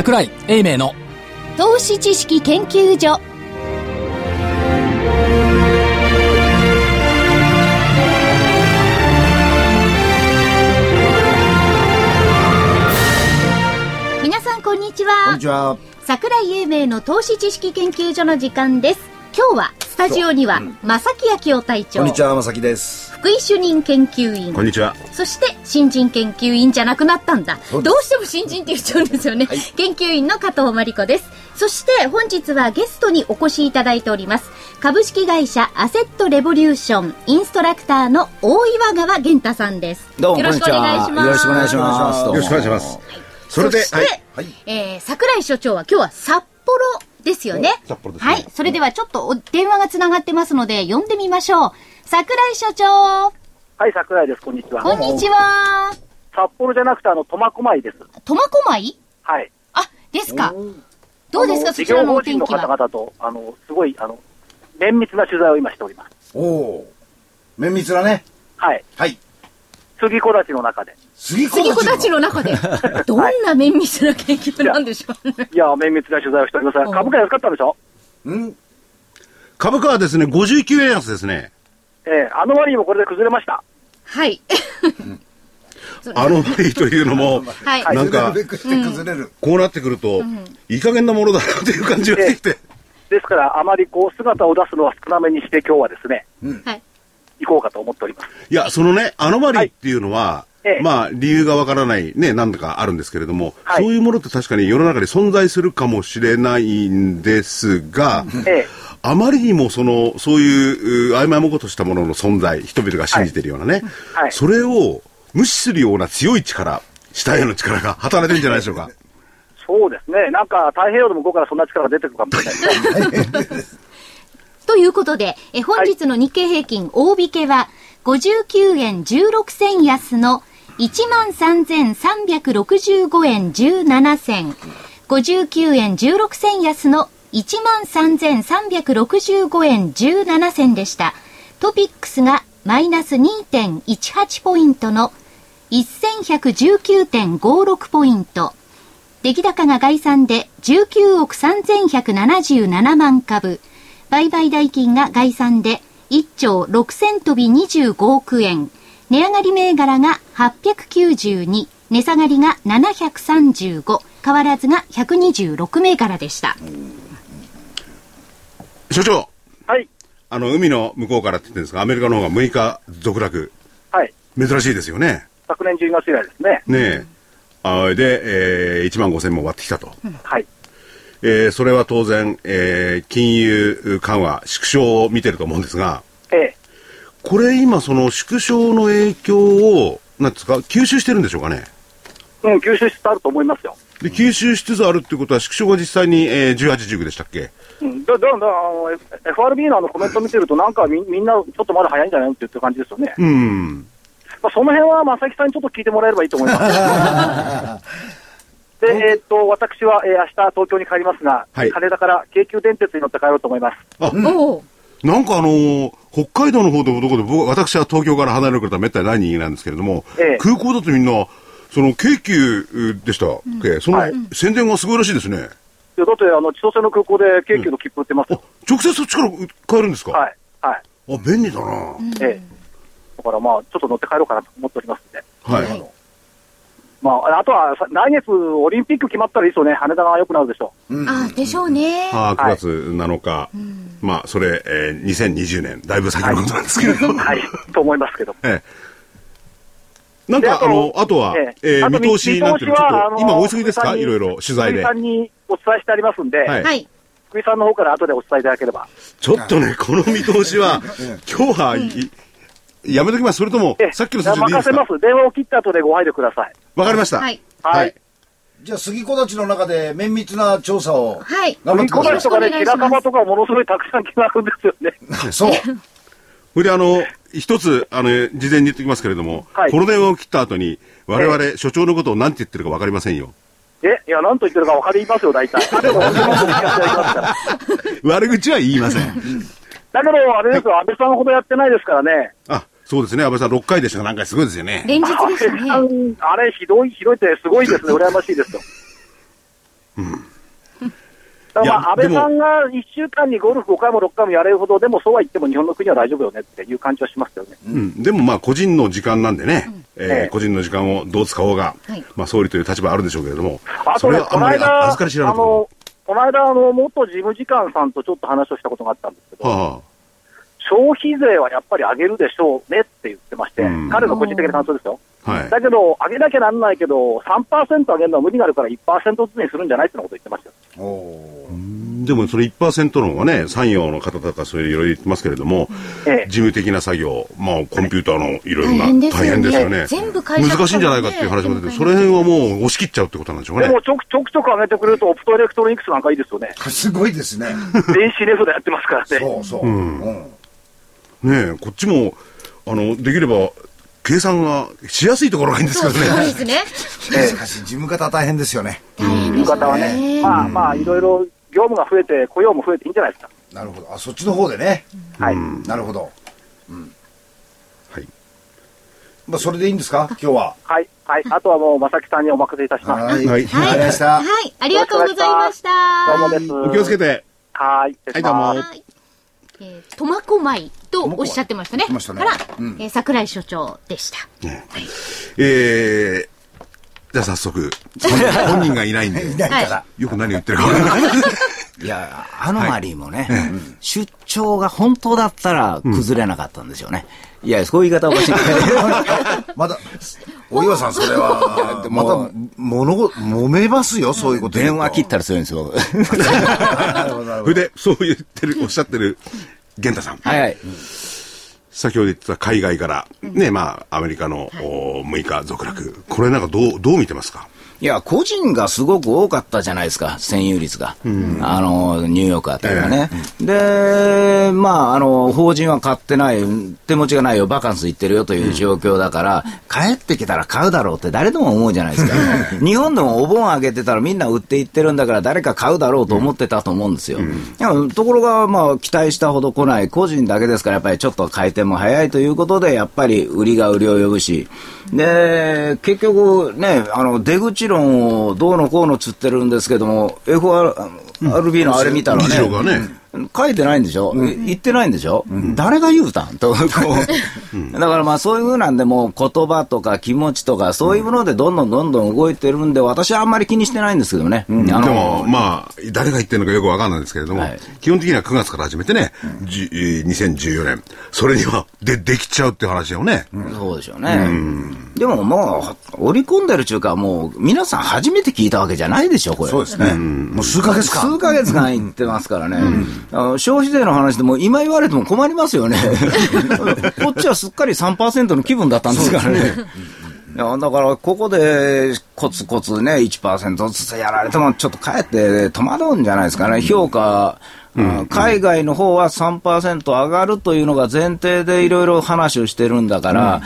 桜井英明の投資知識研究所。皆さんこんにちは。こんにちは。桜井英明の投資知識研究所の時間です。今日はスタジオには、正木昭夫隊長こんにちは、まさきです。福井主任研究員こんにちは。そして新人研究員じゃなくなったんだどうしても新人って言っちゃうんですよね、はい研究員の加藤真理子ですそして本日はゲストにお越しいただいております株式会社アセットレボリューションインストラクターの大岩川源太さんですどうも、よろしくお願いしますよろしくお願いします。よろしくお願いします。それで、そ。はい。えー桜井所長は今日は札幌ですよねお札幌ですねはいそれではちょっとお電話がつながってますので呼んでみましょう桜井所長はい、桜井です。こんにちは。こんにちは札幌じゃなくて、あの、苫小牧です。苫小牧？はい。あですかどうですかそちらのお天事業法人の気は方々と、あの、すごい、あの、綿密な取材を今しております。おおー。綿密なね。はい。はい。杉木立の中で。杉子たたちの。中で、どんな綿密な研究なんでしょうね。いや、綿密な取材をしております。うん株価安かったんでしょ？うん株価はですね、59円安ですね。ええあの割にもこれで崩れました。はい。あの割というのも、はい。はいなんか。こうなってくると、いい加減なものだなという感じがしてきて。ですから、あまりこう、姿を出すのは少なめにして、今日はですね、はい。行こうかと思っております。いや、そのね、アノマリーっていうのは、ええまあ、理由がわからない、ね、なんだかあるんですけれども、はいそういうものって確かに世の中に存在するかもしれないんですが、ええあまりにもその、そういう、う曖昧もことしたものの存在、人々が信じているようなね、はいそれを無視するような強い力、下への力が働いてるんじゃないでしょうか。そうですね。なんか、太平洋の向こうからそんな力が出てくるかもしれない。ということで、え本日の日経平均大引けは、59円16銭安の13,365円17銭。59円16銭安の13,365円17銭でした。トピックスがマイナス2.18ポイントの1119.56ポイント。出来高が概算で19億3177万株。売買代金が概算で1兆6000飛び25億円。値上がり銘柄が892。値下がりが735。変わらずが126銘柄でした。所長、はい。あの、海の向こうからって言ってるんですが、アメリカの方が6日続落。はい。珍しいですよね。昨年12月以来ですね。ねえ。あで、えー、1万5千も割ってきたと。はい。えー、それは当然、えー、金融緩和、縮小を見てると思うんですが、ええこれ今その縮小の影響を、なんですか、吸収してるんでしょうかね？うん、吸収しつつあると思いますよ。で、吸収しつつあるっていうことは、縮小が実際に、えー、18、19でしたっけ？うん、だだだあの FRB のあのコメント見てると、なんかみみんな、ちょっとまだ早いんじゃないのって言ってる感じですよね。うん。まあ、その辺は正木さんにちょっと聞いてもらえればいいと思います。で、えーっと、私は、えー明日東京に帰りますが、はい羽田から京急電鉄に乗って帰ろうと思います。あ、おお。なんかあのー北海道の方でもどこで、僕私は東京から離れることはめったにない人間なんですけれども、ええ空港だとみんな、その京急でしたっけ、そのはい宣伝がすごいらしいですね。いやだって、あの、千歳の空港で京急の切符売ってますあよ。、直接そっちから買えるんですか？はい。はい。あ、便利だな、ええ。だからまあ、ちょっと乗って帰ろうかなと思っておりますんで。はい。まあ、あとはさ、来月オリンピック決まったらいいですよね。羽田が良くなるでしょあ、でしょうね。あ9月7日、まあ、それ、えー、2020年、だいぶ先のことなんですけれどう。も、はい。と思いますけど。ええなんか、であの、あとは、ええー見通しなんていうの、ちょっと、見通しはあの今お急ぎですか？いろいろ取材で福井さ。んにお伝えしてありますんで、はいはい。福井さんの方から後でお伝えいただければ。ちょっとね、この見通しは、今日はい、やめときます。それともええ、さっきの数字でいいですか？任せます。電話を切った後でご配慮ください。わかりました。はい。はい。じゃあ、杉子たちの中で綿密な調査をはい。頑張ってくださ小林とかね、白樺とかものすごいたくさん決まるんですよね。い。そう。それであの、一つ、あの、事前に言っておきますけれども、はいこの電話を切った後に、我々、所長のことを何て言ってるかわかりませんよ。え、いや、何と言ってるか分かりますよ、大体。だけど、本当に聞かせていただきますから。悪口は言いません。だけど、あれですよ、安倍さんほどやってないですからね。あ、そうですね。安倍さん6回でしたか？なんかすごいですよね。連日で安倍すね。あれ、ひどい、ひどいってすごいですね、羨ましいですよ。だからまあ安倍さんが1週間にゴルフ5回も6回もやれるほど、でもそうは言っても日本の国は大丈夫よねっていう感じはしますよね。うん、でもまあ個人の時間なんでね、えーええ個人の時間をどう使おうが、はいまあ総理という立場あるでしょうけれども、あそれはあんまり預かり知らなあいとこの、この間、あの、元事務次官さんとちょっと話をしたことがあったんですけど、ろ。は消費税はやっぱり上げるでしょうねって言ってまして、うん彼の個人的な感想ですよ。あ、はい。だけど、上げなきゃなんないけど、3%上げるのは無理があるから1%ずつにするんじゃないってのこと言ってましたよ。おでもそれ1%の方がね、産業の方とかそういういろいろ言ってますけれども、ええ事務的な作業、まあコンピューターのいろいろな大変ですよね。全部会社難しいんじゃないかっていう話も出て、その辺はもう押し切っちゃうってことなんでしょうね。でもちょくちょくちょく上げてくれると、オプトエレクトロニクスなんかいいですよね。ー すごいですね。電子レフでやってますからね。そうそう。うん。ねえ、こっちも、あの、できれば、計算がしやすいところがいいんですけどそうね。ですね。しかし、事務方は大変ですよね。大変ですいう方はね、まあまあ、いろいろ業務が増えて、雇用も増えていいんじゃないですか。なるほど。あ、そっちの方でね。はい。なるほど。はい。まあ、それでいいんですか？今日は。はい。はい。あとはもう、正木さんにお任せいたします。はい。はいわかりました。はい、ありがとうございました。どうもです。お気をつけて。はい。はいどうもはい。えー、苫小牧とおっしゃってましたね。苫小牧から言ってましたね、えー桜井所長でした。えー、じゃあ早速、本人がいないんで、いないから。よく何言ってるかわからない。いや、アノマリーもね、出張が本当だったら崩れなかったんですよね。いや、そういう言い方おかしい まだ、お岩さん、それは、また、物ご、揉めますよ、そういうこと電話切ったら強いんですよ。それで、そう言ってる、おっしゃってる、玄太さん。はいはい。先ほど言ってた海外から、ね、まあ、アメリカの、お6日続落。これなんかどう、どう見てますか？いや、個人がすごく多かったじゃないですか、占有率が。あの、ニューヨークあたりがね。で、まあ、あの、法人は買ってない、手持ちがないよ、バカンス行ってるよという状況だから、帰ってきたら買うだろうって誰でも思うじゃないですか。日本でもお盆あげてたらみんな売っていってるんだから誰か買うだろうと思ってたと思うんですよ。いやところが、まあ、期待したほど来ない個人だけですから、やっぱりちょっと回転も早いということで、やっぱり売りが売りを呼ぶし、で、結局ね、あの、出口論をどうのこうのつってるんですけども、FRB のあれ見たらね。ね、書いてないんでしょ、言ってないんでしょ、誰が言うたん？と。だからまあそういうふうなんで、もう言葉とか気持ちとか、そういうものでどんどんどんどん動いてるんで、私はあんまり気にしてないんですけどね。あでのも、まあ、誰が言ってるのかよくわかんないんですけれども、はい。基本的には9月から始めてね、じえー2014年、それには、で、できちゃうっていう話よね。そうでしょうね。でももう、織り込んでるっていうか、もう、皆さん初めて聞いたわけじゃないでしょ、これ。そうですね。もう数ヶ月間。数ヶ月間言ってますからね、あの消費税の話でも今言われても困りますよね、こっちはすっかり3%の気分だったんですからね。いやだから、ここでコツコツね、1%ずつやられても、ちょっとかえって戸惑うんじゃないですかね、評価、あ海外の方は3%上がるというのが前提でいろいろ話をしてるんだから、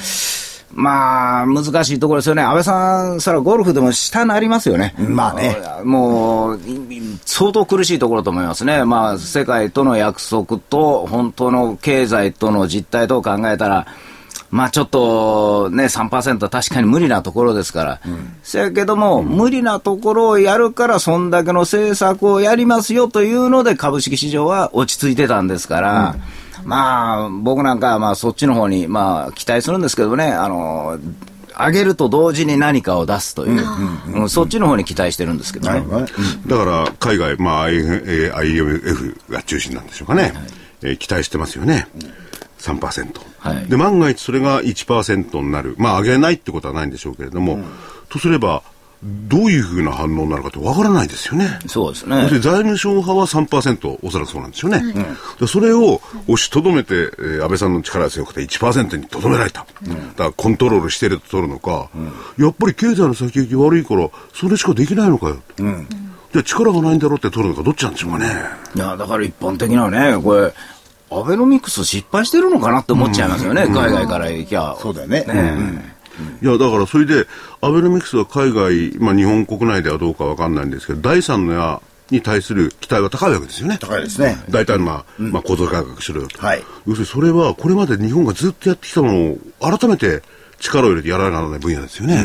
まあ、難しいところですよね。安倍さん、それはゴルフでも下なりますよね。まあね。もう、い相当苦しいところと思いますね。まあ、世界との約束と、本当の経済との実態とを考えたら、まあちょっとね、3%は確かに無理なところですから。せやけども、無理なところをやるから、そんだけの政策をやりますよというので、株式市場は落ち着いてたんですから、まあ、僕なんかはまあそっちの方にまあ期待するんですけどね、あの、上げると同時に何かを出すという、うん。そっちの方に期待してるんですけどね。だから、海外、まあ、IMF が中心なんでしょうかね。えー期待してますよね。3%。はい。で、万が一それが1%になる。まあ、上げないってことはないんでしょうけれども、とすれば、どういうふうな反応になるかってわからないですよね。そうですね財務省派は3%、おそらくそうなんですよね。でそれを押しとどめて、えー安倍さんの力が強くて1%にとどめられた。だからコントロールしてると取るのか、やっぱり経済の先行き悪いから、それしかできないのかよ。じゃあ力がないんだろうって取るのか、どっちなんでしょうかね。いや、だから一般的なね、これ、アベノミクス失敗してるのかなって思っちゃいますよね、海外から行きゃ。そうだよね。いや、だからそれで、アベノミクスは海外、まあ日本国内ではどうかわかんないんですけど、第三の矢に対する期待は高いわけですよね。高いですね。大体まあ、まあ構造改革しろよと。はい要するにそれは、これまで日本がずっとやってきたものを改めて力を入れてやらなきゃならない分野ですよね。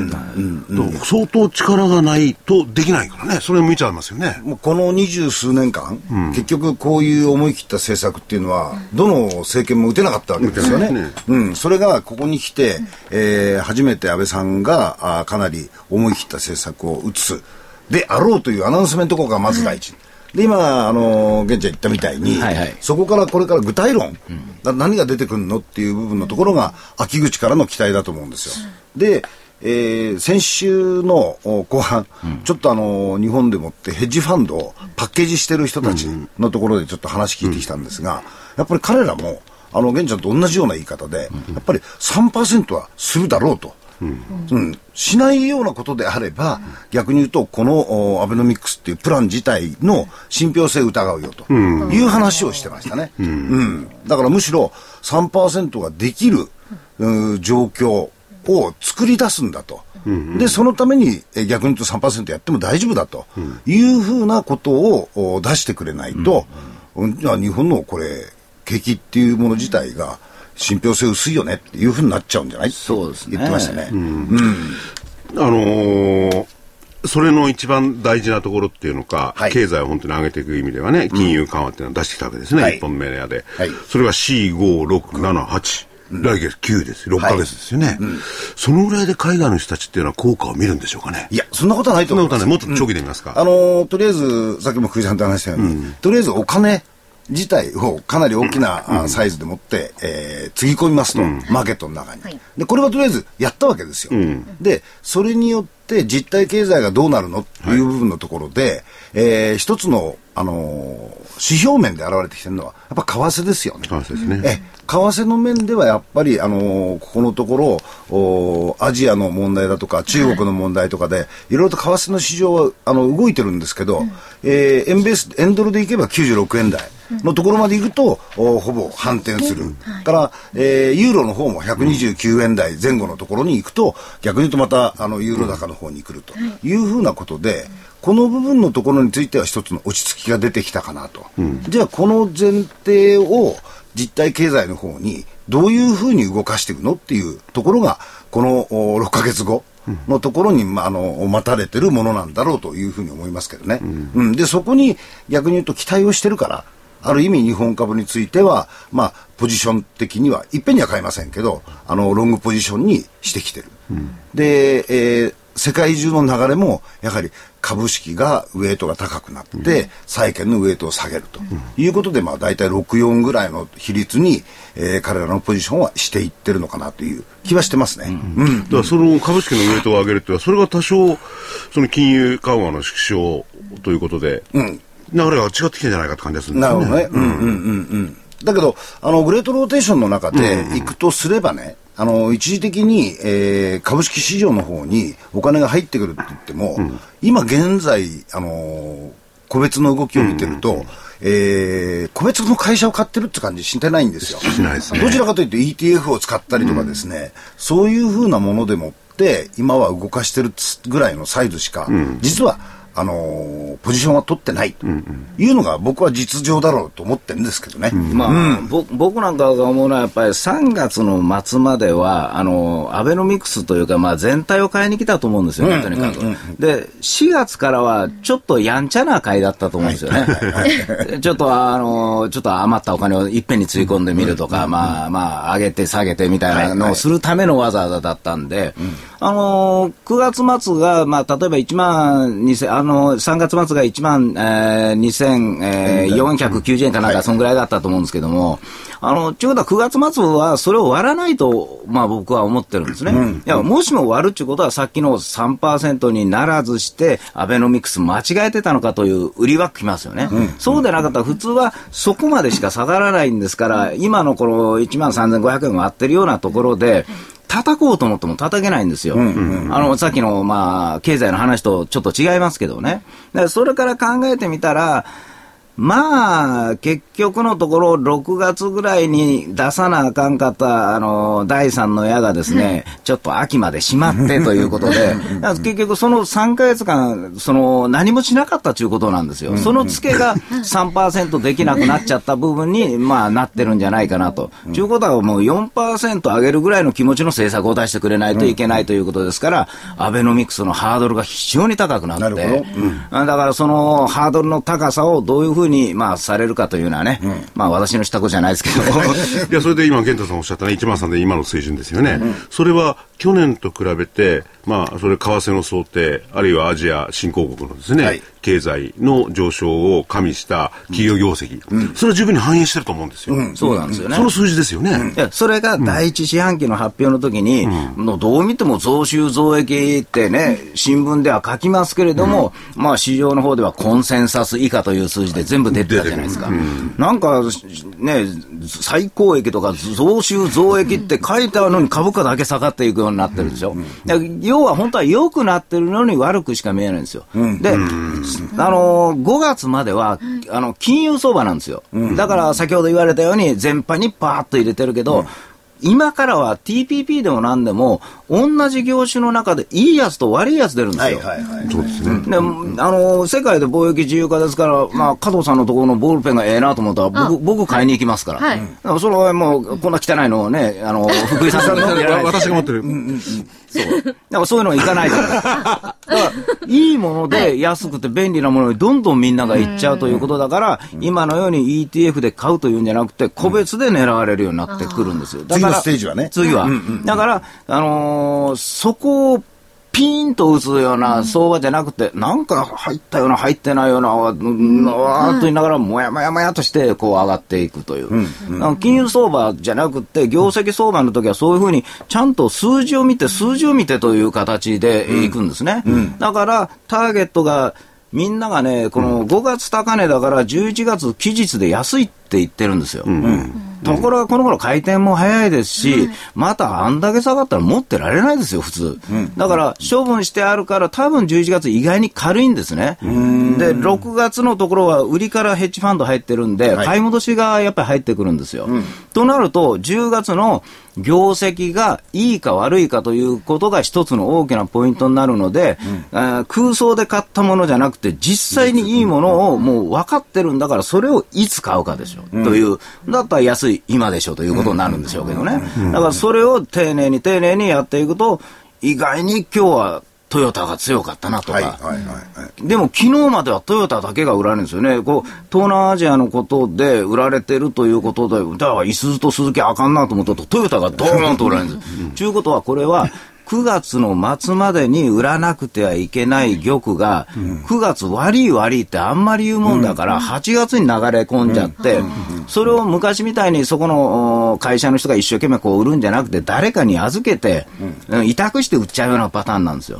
相当力がないとできないからね。それ見ちゃいますよね。もうこの二十数年間、結局こういう思い切った政策っていうのは、どの政権も打てなかったわけですよね。ねうん、それがここに来て、えー初めて安倍さんがあーかなり思い切った政策を打つであろうというアナウンスメントがまず第一。で今、あの現地言ったみたいに、はいはいそこからこれから具体論、だ何が出てくるのっていう部分のところが秋口からの期待だと思うんですよ。で、えー先週のお後半、ちょっとあの日本でもってヘッジファンドをパッケージしてる人たちのところでちょっと話聞いてきたんですが、やっぱり彼らも、あの、現ちゃんと同じような言い方で、やっぱり3%はするだろうと。うん、しないようなことであれば、逆に言うと、このおアベノミクスっていうプラン自体の信憑性を疑うよという話をしてましたね。うん。だからむしろ3%ができる、うん状況を作り出すんだと。で、そのためにえ逆に言うと3%やっても大丈夫だというふうなことをお出してくれないと、日本のこれ、景気っていうもの自体が信憑性薄いよねっていうふうになっちゃうんじゃない？そうですね。言ってましたね。あのーそれの一番大事なところっていうのか、はい。経済を本当に上げていく意味ではね、金融緩和っていうのを出してきたわけですね、はい。一本目の矢で。はい。それが4、5、6、7、8。来月9です。6ヶ月ですよね、そのぐらいで海外の人たちっていうのは効果を見るんでしょうかね？いや、そんなことはないと思います。そんなことはね、もっと長期で見ますか。あのーとりあえず、さっきも福井さんと話したように、とりあえずお金自体をかなり大きな、あサイズでもって、えーつぎ込みますと、マーケットの中に、はい。で、これはとりあえずやったわけですよ。で、それによって実体経済がどうなるのっていう部分のところで、えー一つの、あのー指標面で現れてきてるのは、やっぱ為替ですよね。為替ですね。え為替の面ではやっぱり、あのーここのところおアジアの問題だとか中国の問題とかで、いろいろと為替の市場はあの動いてるんですけど、えー円ベース円ドルでいけば96円台のところまでいくと、おほぼ反転する、から、えーユーロの方も129円台前後のところに行くと逆に言うとまたあのユーロ高の方に来るとい。うふうなことで、この部分のところについては一つの落ち着きが出てきたかなと、じゃあこの前提を実体経済の方にどういうふうに動かしていくのっていうところがこのお6ヶ月後のところに、まあ、あの待たれてるものなんだろうというふうに思いますけどね、うん。でそこに逆に言うと期待をしてるからある意味日本株については、まあ、ポジション的にはいっぺんには買いませんけどあのロングポジションにしてきてる、で、えー世界中の流れもやはり株式がウエイトが高くなって、債券のウエイトを下げると。いうことで、まあ、大体64ぐらいの比率に、えー彼らのポジションはしていってるのかなという気はしてますね。うん。だからその株式のウエイトを上げるっていうのは、それが多少、その金融緩和の縮小ということで、流れが違ってきてんじゃないかって感じがするんですよね。なるほどね。うんうんうんうん。だけど、あの、グレートローテーションの中で行くとすればね、あの、一時的に、えー株式市場の方にお金が入ってくるって言っても、今現在、あの個別の動きを見てると、えー個別の会社を買ってるって感じしてないんですよ。しないですねどちらかというと ETF を使ったりとかですね、そういうふうなものでもって、今は動かしてるぐらいのサイズしか、実は、あのーポジションは取ってないと。いうのが僕は実情だろうと思ってるんですけどね。まあ、ぼ僕なんかが思うのは、やっぱり3月の末までは、あの、アベノミクスというか、まあ全体を変えに来たと思うんですよね、とにかく。で、4月からは、ちょっとやんちゃな会だったと思うんですよね。ちょっと、あの、ちょっと余ったお金をいっぺんにつぎ込んでみるとか、まあ、まあ、上げて下げてみたいなのをするための技だったんで、あの、9月末が、まあ、例えば1万2000、あの、3月末が1万、えー、2490円かなんか、そんぐらいだったと思うんですけども、あの、ちゅうことは9月末はそれを割らないと、まあ僕は思ってるんですね。いや、もしも割るっていうことはさっきの3%にならずして、アベノミクス間違えてたのかという売りはきますよね。そうでなかったら普通はそこまでしか下がらないんですから、今のこの1万3500円が割ってるようなところで、叩こうと思っても叩けないんですよ。あの、さっきの、まあ、経済の話とちょっと違いますけどね。だからそれから考えてみたら、まあ、結局のところ、6月ぐらいに出さなあかんかった、あの、第3の矢がですね、ちょっと秋までしまってということで、結局その3か月間、その、何もしなかったということなんですよ。その付けが3%できなくなっちゃった部分に、まあ、なってるんじゃないかなと。と、いうことはもう4%上げるぐらいの気持ちの政策を出してくれないといけないということですから、アベノミクスのハードルが非常に高くなって、だからそのハードルの高さをどういうふうに、まあ、されるかというのはね、まあ、私のしたことじゃないですけど。いや、それで今、源太さんおっしゃったね、1万3で今の水準ですよね。それは去年と比べて、まあ、それ為替の想定、あるいはアジア新興国のですね、はい、経済の上昇を加味した企業業績、うん、それは十分に反映してると思うんですよ。うん、そうなんですよね。その数字ですよね。いや、それが第一四半期の発表の時に、うん、どう見ても増収増益ってね、新聞では書きますけれども、まあ市場の方ではコンセンサス以下という数字で全部出てたじゃないですか。なんか、ね、最高益とか増収増益って書いてあるのに株価だけ下がっていくようになってるでしょ。要は本当は良くなってるのに悪くしか見えないんですよ。で、あの、5月までは、あの、金融相場なんですよ。だから先ほど言われたように全般にパーッと入れてるけど、今からは TPP でも何でも、同じ業種の中でいいやつと悪いやつ出るんですよ。はいはいはい。そうですね。で、あの、世界で貿易自由化ですから、まあ、加藤さんのところのボールペンがええなと思ったら、僕、僕買いに行きますから。はい。それはもう、こんな汚いのをね、あの、福井さんの私が持ってる。うんうんうん。そう。だからそういうのいかないから。だから、いいもので安くて便利なものにどんどんみんながいっちゃうということだから、今のように ETF で買うというんじゃなくて、個別で狙われるようになってくるんですよ。だから、次のステージはね。次は。だから、あのー、そこをピーンと打つような相場じゃなくて、なんか入ったような、入ってないような、わーっと言いながら、もやもやもやとして、こう上がっていくという。金融相場じゃなくて、業績相場の時はそういうふうに、ちゃんと数字を見て、数字を見てという形でいくんですね。だから、ターゲットが、みんながね、この5月高値だから11月期日で安いって言ってるんですよ。うんところがこの頃回転も早いですし、またあんだけ下がったら持ってられないですよ、普通。だから処分してあるから多分11月意外に軽いんですね。で、6月のところは売りからヘッジファンド入ってるんで、買い戻しがやっぱり入ってくるんですよ。となると、10月の業績がいいか悪いかということが一つの大きなポイントになるので、うん、空想で買ったものじゃなくて、実際にいいものをもう分かってるんだから、それをいつ買うかでしょう、うん、という、だったら安い今でしょうということになるんでしょうけどね。だからそれを丁寧に丁寧にやっていくと、意外に今日はトヨタが強かったなとか、はいはいはい、でも昨日まではトヨタだけが売られるんですよね、こう東南アジアのことで売られてるということで、だから、いすゞと鈴木あかんなと思ったと、トヨタがドーンと売られるんです。ということは、これは9月の末までに売らなくてはいけない玉が、9月悪い悪いってあんまり言うもんだから、8月に流れ込んじゃって、それを昔みたいにそこの会社の人が一生懸命こう売るんじゃなくて、誰かに預けて、委託して売っちゃうようなパターンなんですよ。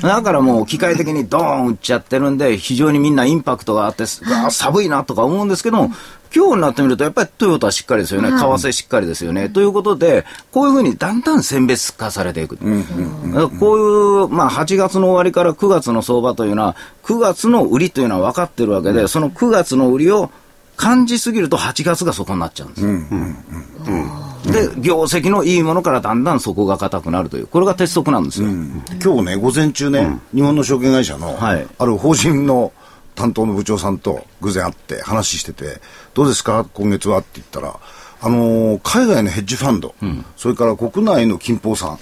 だからもう機械的にドーン売っちゃってるんで、非常にみんなインパクトがあって、寒いなとか思うんですけども、今日になってみると、やっぱりトヨタしっかりですよね、為替しっかりですよね。ということで、こういうふうにだんだん選別化されていく。こういう、まあ、8月の終わりから9月の相場というのは、9月の売りというのは分かってるわけで、その9月の売りを感じすぎると8月がそこになっちゃうんです。で、業績のいいものからだんだん底が硬くなるという、これが鉄則なんですよ。今日ね、午前中ね、日本の証券会社の、ある法人の担当の部長さんと偶然会って話してて、どうですか、今月は？って言ったら、あのー、海外のヘッジファンド、うん、それから国内の金峰さん、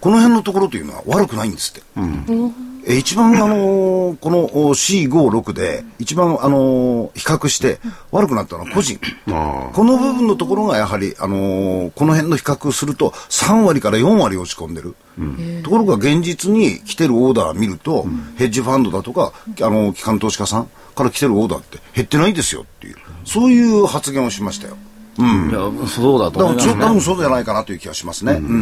この辺のところというのは悪くないんですって。うんえ一番、あのー、この C56 で、一番、あのー、比較して悪くなったのは個人。この部分のところがやはり、あのー、この辺の比較すると3割から4割落ち込んでる。うん、ところが現実に来てるオーダー見ると、うん、ヘッジファンドだとか、あの機関投資家さんから来てるオーダーって減ってないですよっていう、そういう発言をしましたよ。うん、いやそうだと思います、ね、多分そうじゃないかなという気がしますね。うん。うん。う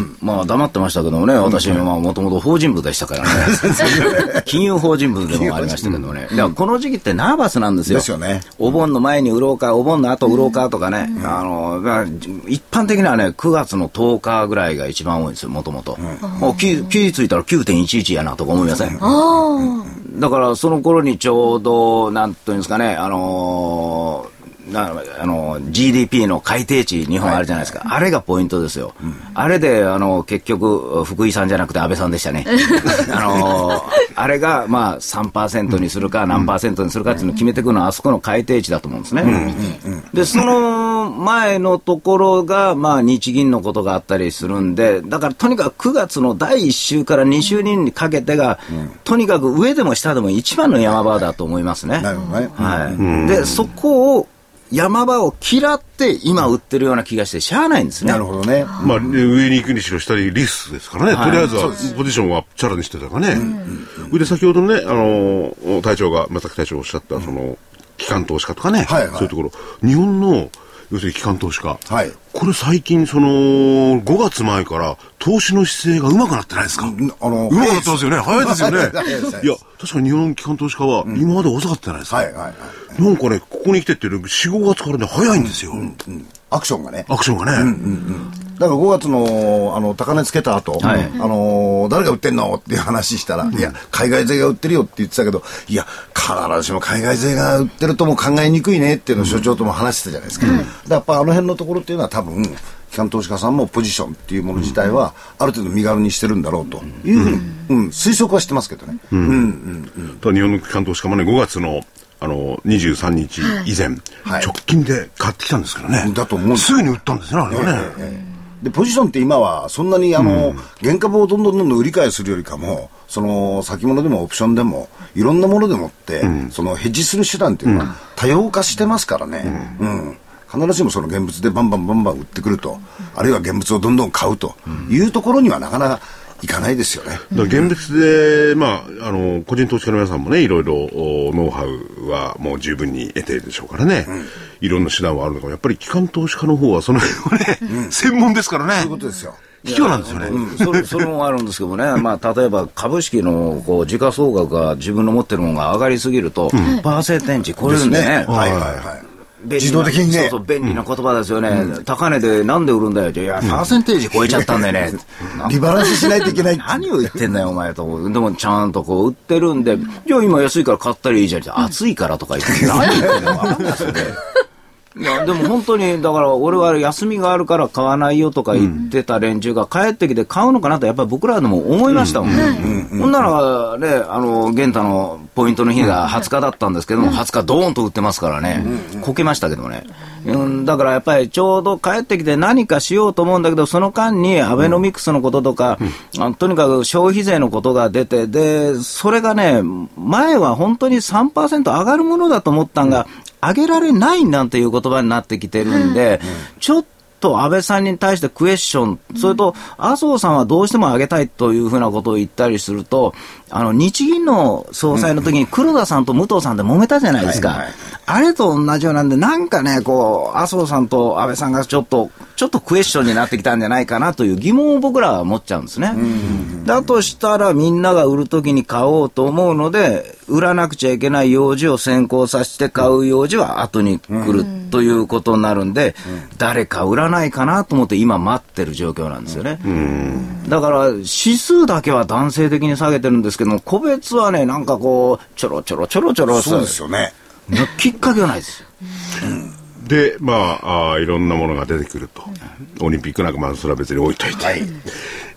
ん、まあ黙ってましたけどもね、私はもともと法人部でしたから ね、金融法人部でもありましたけどね、うん、この時期ってナーバスなんですよ、ですよね。お盆の前に売ろうか、お盆の後売ろうかとかね、うん、あの一般的にはね、9月の10日ぐらいが一番多いんですよ、もともと。期日ついたら9.11やなとか思いません？だからその頃にちょうど、なんというんですかね、あのーなあの GDP の改定値、日本あるじゃないですか、あれがポイントですよ、あれであの結局、福井さんじゃなくて安倍さんでしたね、あのあれが、まあ、3%にするか、何パーセントにするかっていうのを決めていくのは、あそこの改定値だと思うんですね。で、その前のところが、まあ、日銀のことがあったりするんで、だからとにかく9月の第1週から2週にかけてが、とにかく上でも下でも一番の山場だと思いますね。はい。で、そこを、山場を嫌って今売ってるような気がしてしゃあないんですね。なるほどね。まあ、上に行くにしろ下にリスですからね、はい。とりあえずはポジションはチャラにしてたからね。で、先ほどね、あの、隊長が、正木隊長がおっしゃった、その、機関投資家とかね、はいはい。そういうところ、日本の、要するに機関投資家、はいこれ最近、その、5月前から投資の姿勢がうまくなってないですか、あのうまくなってますよね。早いですよね。早いや、確かに日本機関投資家は今まで遅かったじゃないですか。はいはいはい。なんかね、ここに来てって4、5月からね、早いんですよ。アクションがね。アクションがね。だから5月のあの高値つけた後、はい。あの誰が売ってんのっていう話したら、いや、海外勢が売ってるよって言ってたけど、いや、必ずしも海外勢が売ってるとも考えにくいねっていうのを所長とも話してたじゃないですか。だからやっぱあの辺のところっていうのは多分、機関投資家さんもポジションっていうもの自体は、ある程度身軽にしてるんだろうと。いうふうに、うん。推測はしてますけどね。日本の機関投資家もね、5月の、あの、23日以前、はい直近で買ってきたんですからね。だと思うすすぐに売ったんですね、あれはね。で、ポジションって今は、そんなに、あの、原株をどんどんどんどん売り買いするよりかも、その、先物でもオプションでも、いろんなものでもって、その、ヘッジする手段っていうのは、多様化してますからね。うん。必ずしもその現物でバンバンバンバン売ってくると、あるいは現物をどんどん買うというところにはなかなかいかないですよね。現物で、まあ、あの、個人投資家の皆さんもね、いろいろ、おノウハウはもう十分に得てるでしょうからね。いろんな手段はあるのかも。やっぱり機関投資家の方は、その辺はね、専門ですからね。そういうことですよ。卑怯なんですよね。それそれもあるんですけどもね、まあ、例えば株式のこう時価総額が自分の持ってるものが上がりすぎると、パーセンテージ超えるんでね。はいはいはい。自動的にねそうそう、便利な言葉ですよね。高値でなんで売るんだよって。いや、パーセンテージ超えちゃったんだよね。リバランスしないといけない。何を言ってんだよ、お前と。でも、ちゃんとこう、売ってるんで、じゃあ今安いから買ったらいいじゃんって。暑いからとか言って、何言ってんの？か分かんないですよね。いや、でも本当に、だから俺は休みがあるから買わないよとか言ってた連中が帰ってきて買うのかなと、やっぱり僕らでも思いましたもん。ほんならね、あの、玄太のポイントの日が20日だったんですけども、20日ドーンと売ってますからね、こけましたけどもね。うん、だからやっぱりちょうど帰ってきて何かしようと思うんだけど、その間にアベノミクスのこととか、あとにかく消費税のことが出て、で、それがね、前は本当に3%上がるものだと思ったんが、上げられないなんていう言葉になってきてるんで、ちょっと安倍さんに対してクエスチョン、それと麻生さんはどうしても上げたいというふうなことを言ったりすると、あの日銀の総裁の時に黒田さんと武藤さんで揉めたじゃないですか。はいはいあれと同じようなんで、なんかね、こう、麻生さんと安倍さんがちょっと、ちょっとクエスチョンになってきたんじゃないかなという疑問を僕らは持っちゃうんですね。だとしたらみんなが売るときに買おうと思うので、売らなくちゃいけない用事を先行させて買う用事は後に来るということになるんで、誰か売らないかなと思って今待ってる状況なんですよね。だから指数だけは男性的に下げてるんですけども、個別はね、なんかこう、ちょろちょろちょろちょろそうですよね。きっかけがないですよ。で、まああーいろんなものが出てくると。オリンピックなんか、まあ、それは別に置いといて。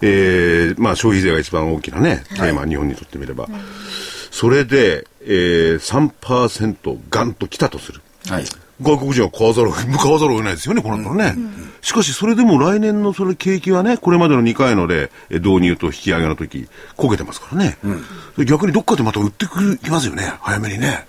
えーまあ、消費税が一番大きなね、テーマ、日本にとってみれば。それで、えー、3%ガンと来たとする。はい。外国人は買わざるを、向かわざるを得ないですよね、こうなったらね。しかし、それでも来年のそれ景気はね、これまでの2回ので、え導入と引き上げの時、こけてますからね。逆にどっかでまた売ってくる、きますよね、早めにね。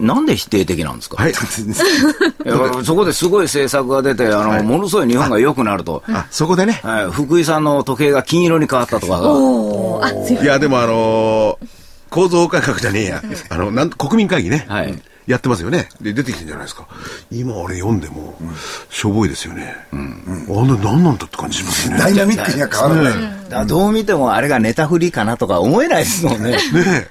なんで否定的なんですか、はい。そこですごい政策が出て、あの、ものすごい日本が良くなると。あ、そこでね。はい、福井さんの時計が金色に変わったとかが。おーあ、すいまいや、でもあのー構造改革じゃねえや。あの、なん国民会議ね。はいやってますよね。で、出てきてるじゃないですか。今あれ読んでも、しょぼいですよね。あんな何なんだって感じしますね。ダイナミックには変わらない。だどう見てもあれがネタ振りかなとか思えないですもんね。ね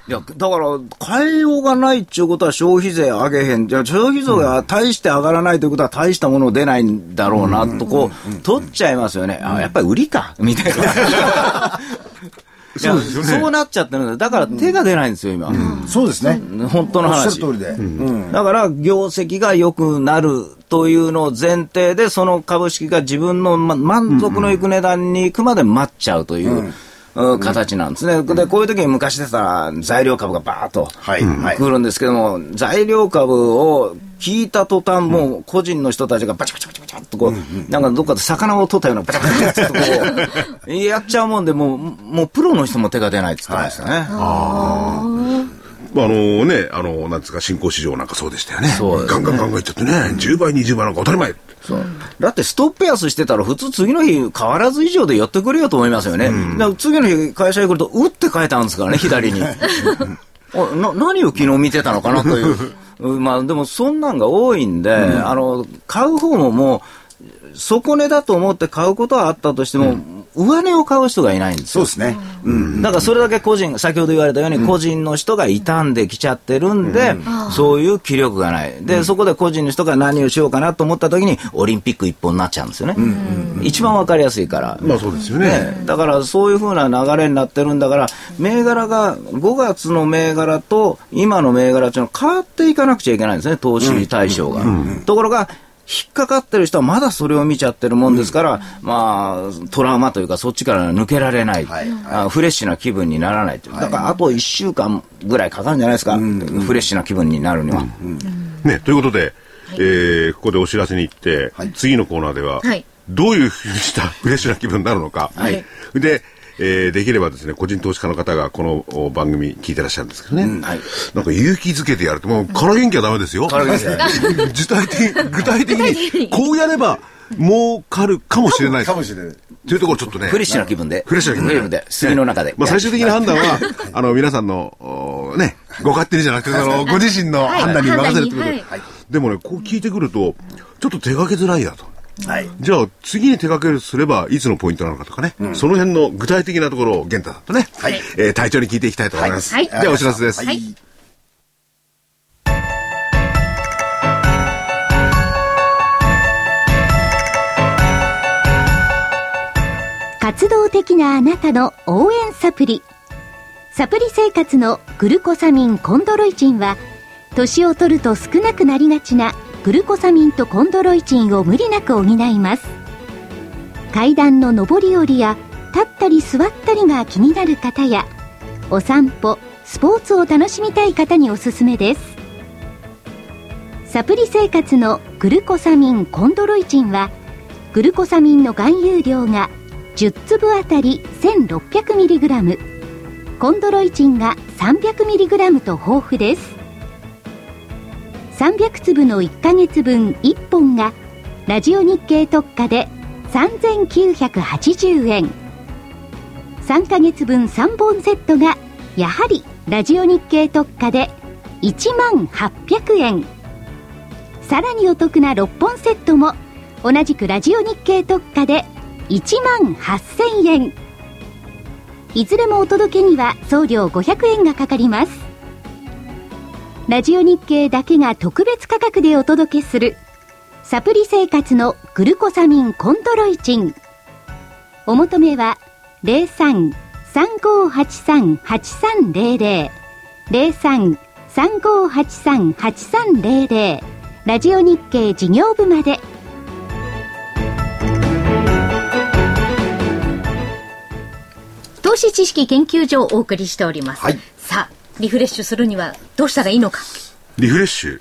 いや、だから、変えようがないっていうことは消費税上げへん。じゃあ消費税が大して上がらないということは大したもの出ないんだろうなと、こう、取っちゃいますよね。あ、やっぱり売りかみたいな。そうですよねそうなっちゃってるんだよだから手が出ないんですよ、今。そうですね。本当のおっしゃる話。通りで。うんだから、業績が良くなるというのを前提で、その株式が自分の、ま、満足のいく値段に行くまで待っちゃうという、うん形なんですね。で、こういう時に昔でさ、材料株がバーッと来るんですけども、材料株を聞いた途端、もう個人の人たちがバチバチバチバチっとこう、なんかどっかで魚を取ったようなバチバチバチっとこう、やっちゃうもんで、もう、もうプロの人も手が出ないって言ってましたね。まあ、あのね、あの、なんですか、新興市場なんかそうでしたよね。そうねガンガンガンガンいっちゃってね、10倍、20倍なんか当たり前。そうだってストップ安してたら普通次の日変わらず以上で寄ってくれよと思いますよね。だから次の日会社に来ると、打って変えたんですからね、左に。あな何を昨日見てたのかなという。うんまあでもそんなんが多いんで、あの、買う方ももう、底値だと思って買うことはあったとしても、上値を買う人がいないんですよ。そうですね。うん。だからそれだけ個人、先ほど言われたように、個人の人が傷んできちゃってるんで、そういう気力がない。で、そこで個人の人が何をしようかなと思った時に、オリンピック一本になっちゃうんですよね。一番わかりやすいから。まあそうですよね。ね、だからそういうふうな流れになってるんだから、銘柄が5月の銘柄と今の銘柄っていうのは変わっていかなくちゃいけないんですね、投資対象が。ところが、引っかかってる人はまだそれを見ちゃってるもんですから、まあ、トラウマというか、そっちから抜けられない、はい。あフレッシュな気分にならないという、だからあと1週間ぐらいかかるんじゃないですか、フレッシュな気分になるには。ね、ということで、えーここでお知らせに行って、次のコーナーでは、はい。どういうふうにしたフレッシュな気分になるのか。はい。で、えーできればですね、個人投資家の方がこのお番組聞いてらっしゃるんですけどね。はいなんか勇気づけてやると、もう空元気はダメですよ。空元気 具体的に、具体的に、こうやれば儲かるかもしれない。かもしれない。というところちょっとね。フレッシュな気分で、フレッシュな気分で、杉の中で。まあ、最終的な判断は、あの、皆さんの、おね、ご勝手にじゃなくて、あの、ご自身の判断に任せるってことで。でもね、こう聞いてくると、ちょっと手掛けづらいなと。はい。じゃあ、次に手掛けるとすれば、いつのポイントなのかとかね、その辺の具体的なところを、玄太さんとね、はい。えー隊長に聞いていきたいと思います。はい。じゃあ、お知らせです。はい。活動的なあなたの応援サプリ。サプリ生活のグルコサミンコンドロイチンは年を取ると少なくなりがちなグルコサミンとコンドロイチンを無理なく補います。階段の上り下りや立ったり座ったりが気になる方やお散歩スポーツを楽しみたい方におすすめです。サプリ生活のグルコサミンコンドロイチンはグルコサミンの含有量が10粒あたり 1600mg コンドロイチンが 300mg と豊富です。300粒の1ヶ月分1本がラジオ日経特価で3980円。3ヶ月分3本セットがやはりラジオ日経特価で1万800円。さらにお得な6本セットも同じくラジオ日経特価で1万8000円。いずれもお届けには送料500円がかかります。ラジオ日経だけが特別価格でお届けするサプリ生活のグルコサミンコンドロイチン。お求めは03-3583-8300 03-3583-8300ラジオ日経事業部まで。投資知識研究所をお送りしております、はい。さあリフレッシュするにはどうしたらいいのかリフレッシュ？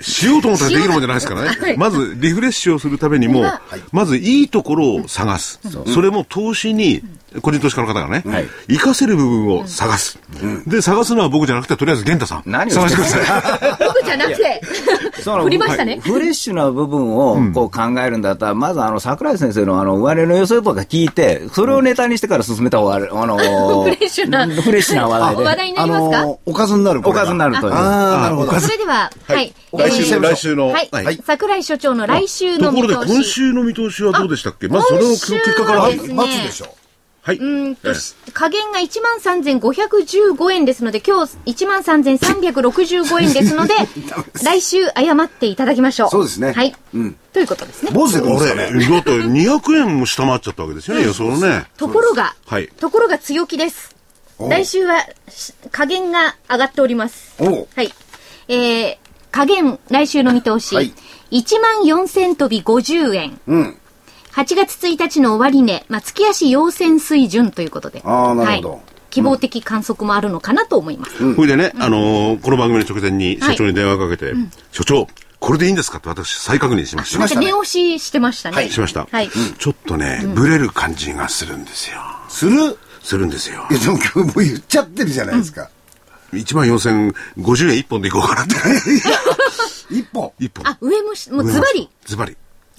しようと思ったらできるもんじゃないですからね。まず、リフレッシュをするためにも、まずいいところを探す。それも投資に、個人投資家の方がね、はい活かせる部分を探す。で、探すのは僕じゃなくて、とりあえず玄太さん。何を探してください。僕じゃなくて振りましたね、フレッシュな部分をこう考えるんだったら、まずあの桜井先生のあの上値の予想とか聞いて、それをネタにしてから進めた方が、あの フレッシュなフレッシュな話題で。話題になりますか、ーおかずになる。おかずになるという。ああ、なるほど。それでは、はい。来週の、来週の。はい。はい桜井所長の来週のところで、見通し。今週の見通しはどうでしたっけ？まずそれの結果から。今週はでしょ。はいうーんと、え加減が13,515円ですので、今日13,365円ですので、来週謝っていただきましょう。そうですねはい。うんということですね。坊主で来るんですかあれ、ね。だって200円も下回っちゃったわけですよね、予想のね。ところが、はいところが強気です。来週はし加減が上がっております。おうはい。えー、加減、来週の見通し。はい1万4000飛び50円。うん。8月1日の終値、まあ、月足陽線水準ということで。あーなるほどはい希望的観測もあるのかなと思います。これでね、あのーこの番組の直前に所長に電話かけて、所長、これでいいんですかって私再確認しました。なんか値押ししてましたね。しました。はい。ちょっとね、ブレる感じがするんですよ。する？するんですよい。や、でも今日もう言っちゃってるじゃないですか。1万4050円1本でいこうかなって。一本。1本。あ、上もし、もうズバリ？ズバリ。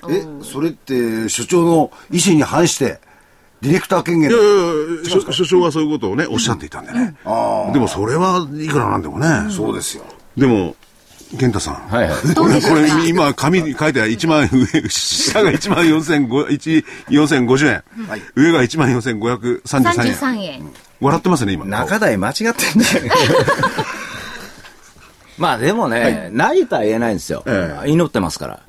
え、それって、所長の意思に反して、ディレクター権限いやいやいや所所長はそういうことをね、おっしゃっていたんでね。でもそれはいくらなんでもね。そうですよ。でも、健太さん。はいはい。これ、これ、今、紙に書いてある1万、上、下が1万4050 4050円。はい上が1万4533円。33円。笑ってますね、今。中台間違ってんじゃない まあでもね、ないとは言えないんですよ。え祈ってますから。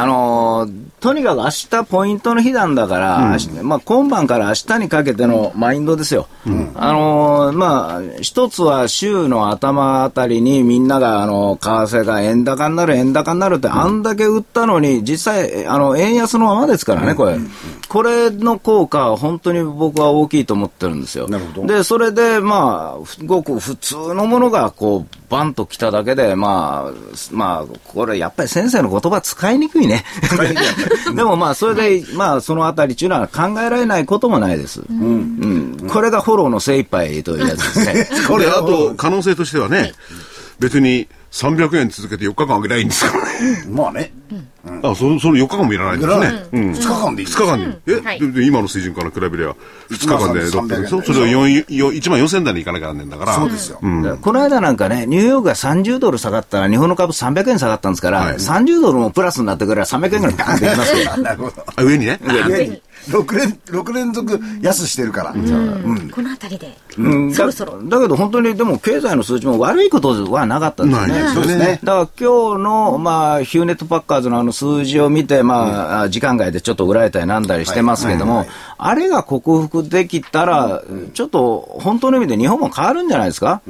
あのーとにかく明日ポイントの日なんだから、明日まあ今晩から明日にかけてのマインドですよ。あのーまあ、一つは週の頭あたりにみんなが、あの、為替が円高になる、円高になるって、あんだけ売ったのに、実際、あの、円安のままですからね、これ。これの効果は本当に僕は大きいと思ってるんですよ。で、それで、まあ、ふごく普通のものが、こう、バンと来ただけで、まあ、まあ、これ、やっぱり先生の言葉使いにくいね。でもまあ、それで、まあ、そのあたりっていうのは考えられないこともないです。うん。これがフォローの精一杯というやつですね。これ、あと、可能性としてはね、別に300円続けて4日間あげないいんですか？らね。まあね。あ、その、その4日間もいらないんですね。うん。二日間でいい。2日間に。え、はいでで今の水準から比べれば、2日間で1万600 300円それを4 1万4000台に行かなきゃなんねんだから。そうですよ。この間なんかね、ニューヨークが30ドル下がったら、日本の株300円下がったんですから、はい30ドルもプラスになってくれば300円ぐらいバーンっていきますよ。なるほど。あ上にね。上に6連、六連続安してるから。うん。このあたりで。うん。そろそろ。だだけど本当にでも経済の数値も悪いことはなかったですね。そうですね。だから今日の、まあ、ヒューネットパッカーズのあの数字を見て、まあ、時間外でちょっと売られたりなんだりしてますけども、あれが克服できたら、ちょっと本当の意味で日本も変わるんじゃないですか、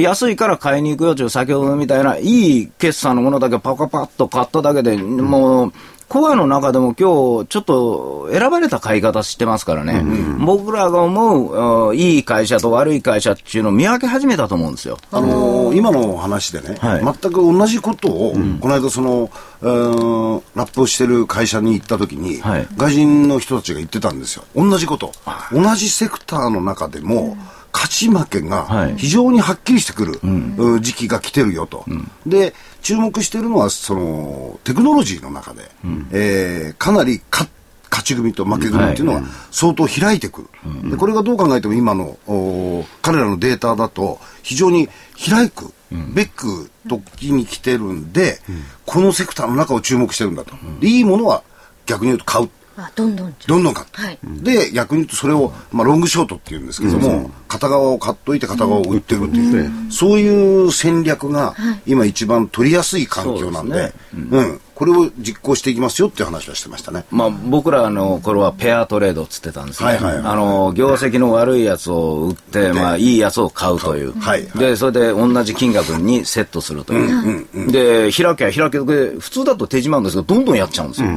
安いから買いに行くよという先ほどみたいな、いい決算のものだけパカパッと買っただけで、もう、コアの中でも今日ちょっと選ばれた買い方してますからね、僕らが思う、うんいい会社と悪い会社っていうのを見分け始めたと思うんですよ。あのー今の話でね、はい。全く同じことを、この間その、うーんラップをしてる会社に行った時に、はい。外人の人たちが言ってたんですよ。同じこと。同じセクターの中でも、勝ち負けがはい。非常にはっきりしてくる、うん。時期が来てるよと。で、注目してるのは、その、テクノロジーの中で、えーかなり勝勝ち組と負け組っていうのは相当開いてくる、でこれがどう考えても今のお彼らのデータだと非常に開くべく時に来てるんで、このセクターの中を注目してるんだと、でいいものは逆に言うと買うあ、どんどん。どんどん買って、はい。で逆に言うとそれを、まあ、ロングショートっていうんですけども、片側を買っといて片側を売ってるっていう、そういう戦略が今一番取りやすい環境なんで。そうですうん、これを実行していきますよっていう話はしてましたね。まあ、僕らの頃はペアトレードっつってたんですね、はいはいはいあの業績の悪いやつを売って、まあ、いいやつを買うという、はいはい。でそれで同じ金額にセットするという、で開きゃ開きゃで普通だと手締まうんですけど、どんどんやっちゃうんですよ。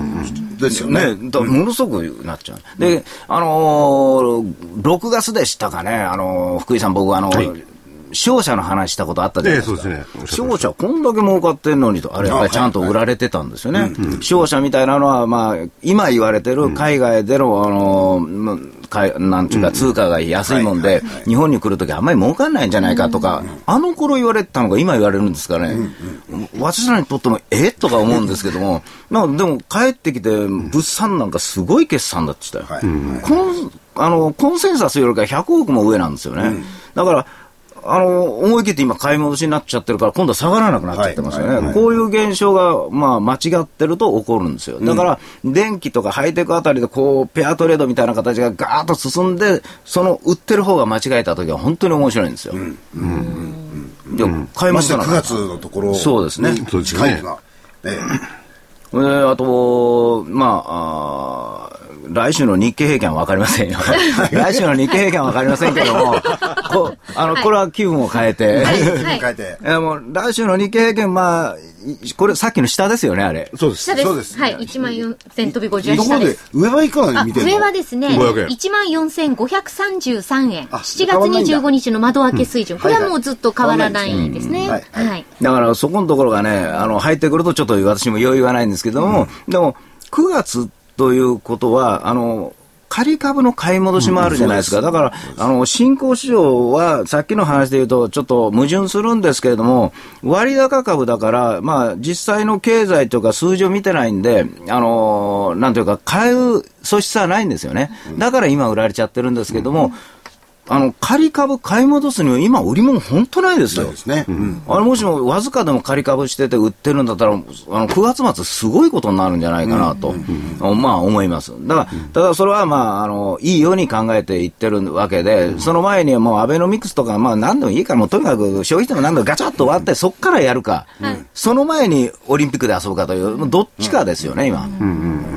ですよね。ね、だものすごくなっちゃう。で、あのー、6月でしたかね、あのー福井さん、僕、あのー商社の話したことあったじゃないですか。えすね。商社こんだけ儲かってんのにと、あれやっぱりちゃんと売られてたんですよね。商社みたいなのは、まあ、今言われてる海外での、あのー、かいなんていうか、通貨が安いもんで、日本に来るときあんまり儲かんないんじゃないかとか、あの頃言われてたのが今言われるんですからね、私らにとっても、え？とか思うんですけども、なでも帰ってきて、物産なんかすごい決算だって言ったよ。はい。コンあのコンセンサスよりか100億も上なんですよね。だからあの、思い切って今買い戻しになっちゃってるから、今度は下がらなくなっちゃってますよね。はいはいこういう現象が、まあ、間違ってると起こるんですよ。だから、電気とかハイテクあたりで、こう、ペアトレードみたいな形がガーッと進んで、その売ってる方が間違えた時は本当に面白いんですよ。いや、買いまして9戻さなかった。月のところそうですね。に近いのが、ええーあと、まあ、あー来週の日経平均は分かりませんよ。来週の日経平均は分 かりませんけども、こあの、これは気分を変えて。えはい変えて、えーもう来週の日経平均、まあ、いこれさっきの下ですよね、あれ。そうです下です。そうですはい。1万4000飛び50円ところで下です。上はいくらあ見てるの上はですね、500円1万4533円。あ7月変わんないんだ25日の窓開け水準。これはもうずっと変わらないですね。うんはい。だからそこのところがね、あの、入ってくるとちょっと私も余裕はないんですけども、でも、9月ということは、あの、仮株の買い戻しもあるじゃないですか。だから、あの、新興市場は、さっきの話で言うと、ちょっと矛盾するんですけれども、割高株だから、まあ、実際の経済とか数字を見てないんで、あの、なんというか、買う素質はないんですよね。だから今売られちゃってるんですけども、あの、仮株買い戻すには今売り物本当ないですよ。ですね、うん。あれもしもわずかでも仮株してて売ってるんだったら、あの9月末すごいことになるんじゃないかなと、まあ思います。だから、ただそれはまあ、あの、いいように考えていってるわけで、その前にはもうアベノミクスとか、まあ何でもいいから、もうとにかく消費税も何でもガチャッと終わって、そっからやるか、その前にオリンピックで遊ぶかという、どっちかですよね、今。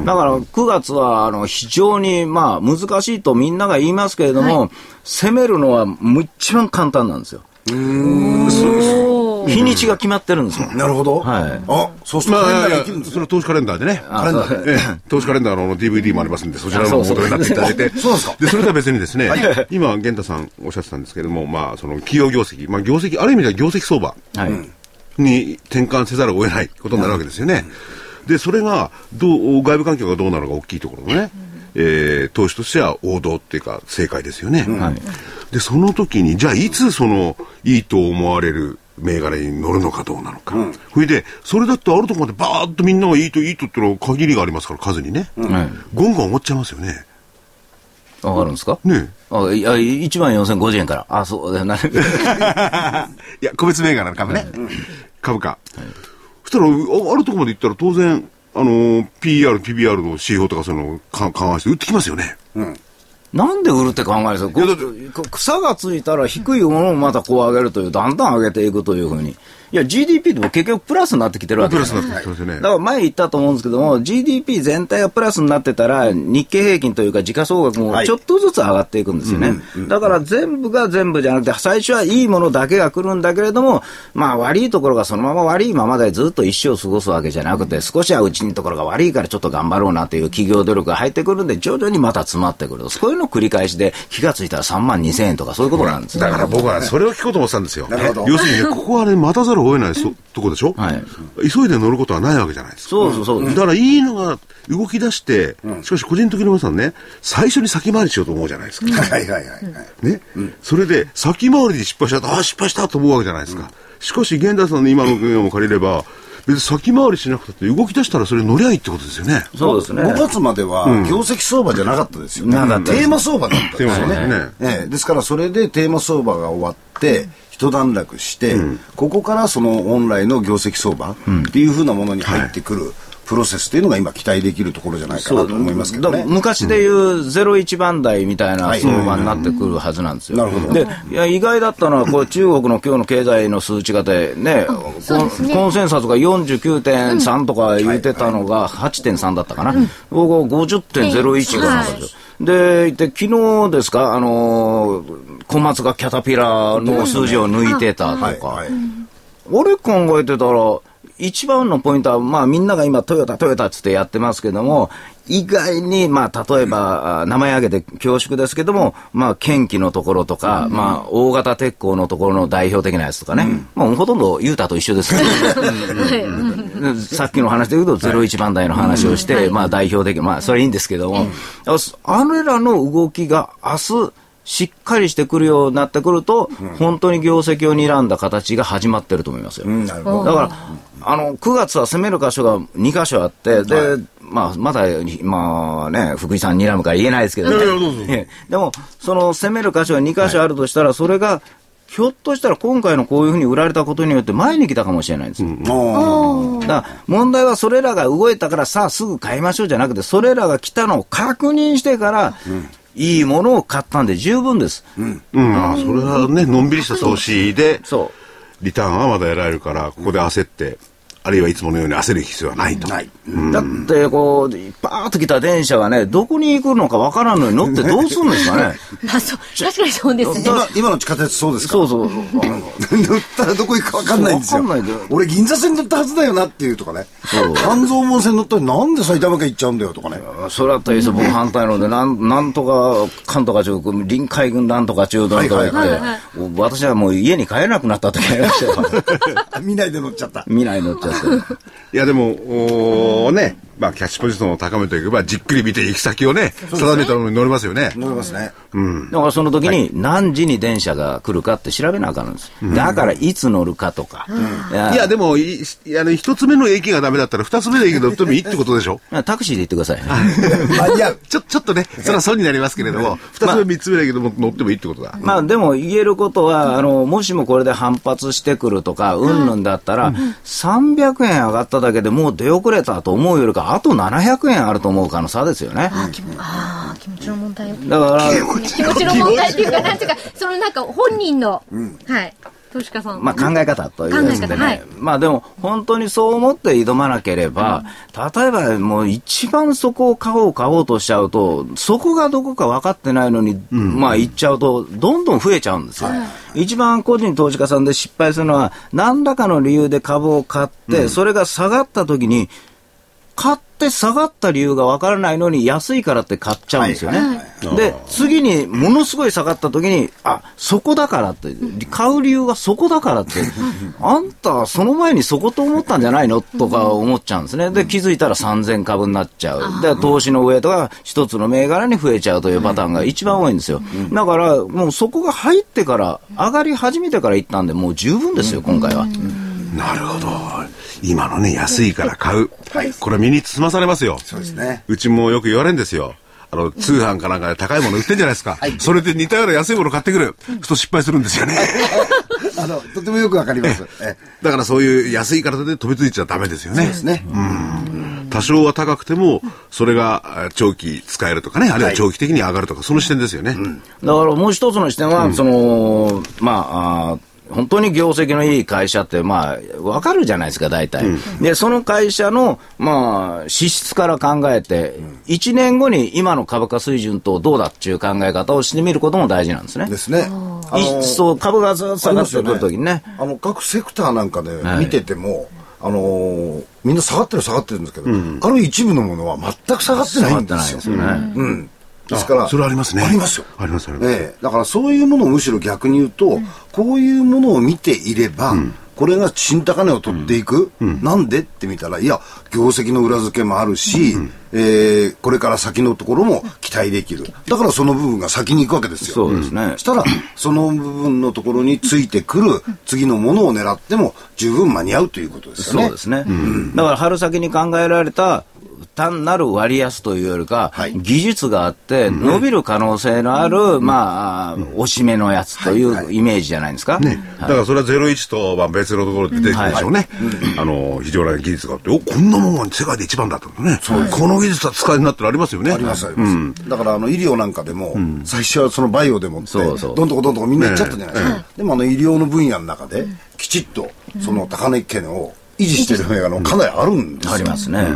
だから9月はあの非常にまあ難しいとみんなが言いますけれども、攻めるのはもう一番簡単なんですよ。日にちが決まってるんですよ。なるほど、はいあそうするまあ、とカレンダーいやいやが生きるんですねそれは投資カレンダーでね。あそうええ投資カレンダーの DVD もありますんで、そちらのお求めになっていただいて。そうですかで、それとは別にですね、今、源太さんおっしゃってたんですけれども、まあ、その企業業績、まあ、業績、ある意味では業績相場はい。に転換せざるを得ないことになるわけですよね。で、それが、どう、外部環境がどうなるか大きいところのね、えー投資としては王道っていうか、正解ですよね。はいで、その時に、じゃあ、いつその、いいと思われる銘柄に乗るのかどうなのか。それで、それだってあるところまでバーッとみんながいいといいとってのは限りがありますから、数にね。はい。ゴンゴン上がっちゃいますよね。わかるんですか？ねあいや、1万4050円から。あ、そうだな。いや、個別銘柄の株ね。株価。そしたら、ああるところまで行ったら当然、あのー、PR、PBR の指標とかそういうのをか緩和して売ってきますよね。なんで売るって考えるんですか？草がついたら低いものをまたこう上げるという、だんだん上げていくというふうに。いや、GDP でも結局プラスになってきてるわけ。ですプラスになってきてますよね。だから前言ったと思うんですけども、GDP 全体がプラスになってたら、日経平均というか時価総額もはい。ちょっとずつ上がっていくんですよね。だから全部が全部じゃなくて、最初はいいものだけが来るんだけれども、まあ悪いところがそのまま悪いままでずっと一生過ごすわけじゃなくて、少しはうちのところが悪いからちょっと頑張ろうなという企業努力が入ってくるんで、徐々にまた詰まってくる。そういうのを繰り返しで、気がついたら3万2000円とかそういうことなんですよ。だから僕はそれを聞こうと思ってたんですよ。なるほど。要するにね、ここはね、待たざるを得ないそとこでしょ？はい。急いで乗ることはないわけじゃないですか。そうそうそう。だからいいのが動き出して、しかし個人的に皆さんね、最初に先回りしようと思うじゃないですか。はいはいはいはい、ね、それで先回りで失敗したと、ああ、失敗したと思うわけじゃないですか。しかし、源太さんの今の分野も借りれば、別に先回りしなくたって動き出したらそれ乗りゃいいってことですよね。そうですね。5月までは業績相場じゃなかったですよね、なかったですテーマ相場だったんですよね。ね。ええ。ですからそれでテーマ相場が終わって一段落して、ここからその本来の業績相場っていうふうなものに入ってくるプロセスっていうのが今期待できるところじゃないかなと思いますけどね。昔でいう01番台みたいな相場になってくるはずなんですよ。で、いや意外だったのは、これ中国の今日の経済の数値がでね、ねコンセンサスが49.3とか言ってたのが8.3だったかな。僕は50.01がなんですよ。で、で昨日ですか、あのー小松がキャタピラーの数字を抜いてたとか。俺考えてたら、一番のポイントは、まあみんなが今トヨタトヨタっつってやってますけども、意外に、まあ例えば、あ名前挙げて恐縮ですけども、まあ県機のところとか、まあ大型鉄鋼のところの代表的なやつとかね、もうほとんどユータと一緒ですね。で さっきの話で言うと、01番台の話をして、まあ代表的、まあそれいいんですけども、あれらの動きが明日、しっかりしてくるようになってくると、本当に業績を睨んだ形が始まってると思いますよ。うんなるほど。だから、あの、9月は攻める箇所が2箇所あって、で、まあ、まだ、まあね、福井さん睨むから言えないですけどね。ええ。でも、その攻める箇所が2箇所あるとしたら、それが、ひょっとしたら今回のこういうふうに売られたことによって前に来たかもしれないんですよ。あだから問題はそれらが動いたからさあすぐ買いましょうじゃなくて、それらが来たのを確認してから、いいものを買ったんで十分です。うん、あそれはね、のんびりした投資で、そう。リターンはまだ得られるから、ここで焦って、あるいはいつものように焦る必要はないと。ない。だって、こう、パーッと来た電車がね、どこに行くのかわからんのに乗って どうするんですかね？まあ、そう、確かにそうですね。今今の地下鉄そうですか？そうそう。乗ったらどこ行くか分かんないんですよわかんないで。俺銀座線乗ったはずだよなっていうとかね。半蔵門線乗ったらなんで埼玉県行っちゃうんだよとかね。それだったらいいですよ、僕反対ので、なんなんとか、かんとか中、臨海軍なんとか中とか言って、はいはいはい私はもう家に帰れなくなった時ありましたよ。見ないで乗っちゃった。見ない乗っちゃって。いやでも、おーね、まあキャッチポジションを高めていけば、じっくり見て行き先をね、定めたのに乗れますよね。乗りますね。だからその時に何時に電車が来るかって調べなあかんんです。だからいつ乗るかとか。いやいやでも、いあの、一つ目の駅がダメだったら、二つ目の駅乗ってもいいってことでしょ タクシーで行ってください。間に合う。ちょ、ちょっとね、それは損になりますけれども、二つ目、三つ目の駅でも乗ってもいいってことだ。まあでも言えることは、あの、もしもこれで反発してくるとか、うんぬんだったら、300円上がっただけでもう出遅れたと思うよりか、あと700円あると思うかの差ですよね。ああ、気持ちの問題を。だから、気持ちの問題っていうか、なんていうか、そのなんか本人の、はい、投資家さん。まあ考え方というやつでね。考え方はいまあでも本当にそう思って挑まなければ、例えばもう一番そこを買おう買おうとしちゃうと、そこがどこか分かってないのに、まあ行っちゃうと、どんどん増えちゃうんですよ。一番個人投資家さんで失敗するのは、何らかの理由で株を買って、それが下がった時に、買って下がった理由がわからないのに安いからって買っちゃうんですよね。で、次にものすごい下がった時に、あ、そこだからって、買う理由がそこだからって、あんたその前にそこと思ったんじゃないの？とか思っちゃうんですね。で、気づいたら3000株になっちゃう。で、投資の上とか一つの銘柄に増えちゃうというパターンが一番多いんですよ。だから、もうそこが入ってから、上がり始めてから行ったんで、もう十分ですよ、今回は。なるほど。今のね、安いから買う。これ身につまされますよ。そうですね。うちもよく言われるんですよ。あの、通販かなんかで高いもの売ってんじゃないですか。それで似たような安いもの買ってくる。そうすると失敗するんですよね。あの、とてもよくわかります。えだからそういう安いからで飛びついちゃダメですよね。ですね。多少は高くても、それがあ長期使えるとかね、あるいは長期的に上がるとか、その視点ですよね。だからもう一つの視点は、その、まあ、あー本当に業績のいい会社って、まあ、わかるじゃないですか、大体。で、その会社の、まあ、資質から考えて、1年後に今の株価水準とどうだっていう考え方をしてみることも大事なんですね。ですね。あのいそう、株がずっと下がってくるときにね。あの、各セクターなんかで見てても、あのーみんな下がってる下がってるんですけど、ある一部のものは全く下がってないんですよ。下がってないですよねうん。ですから、あそれありますね。ありますよ。ありますあります。ええ。だからそういうものをむしろ逆に言うと、こういうものを見ていれば、これが新高値を取っていく、なんで？って見たら、いや、業績の裏付けもあるし、えーこれから先のところも期待できる。だからその部分が先に行くわけですよ。そうですね。したら、その部分のところについてくる次のものを狙っても十分間に合うということですよね。そうですね。だから春先に考えられた単なる割安というよりか、はい。技術があって伸びる可能性のある、まあ、押し目のやつというイメージじゃないですか？ね、だからそれは01とまあ別のところで出てくるでしょうね。あの、非常な技術があって、お、こんなもんは世界で一番だとね。この技術は使いになってるありますよね。ありますあります、だからあの医療なんかでも、最初はそのバイオでもってそうそう。どんどんどんどんみんな行っちゃったじゃないですか、でもあの医療の分野の中できちっとその高値圏を維持してる銘柄のかなりあるんですよ、ありますね。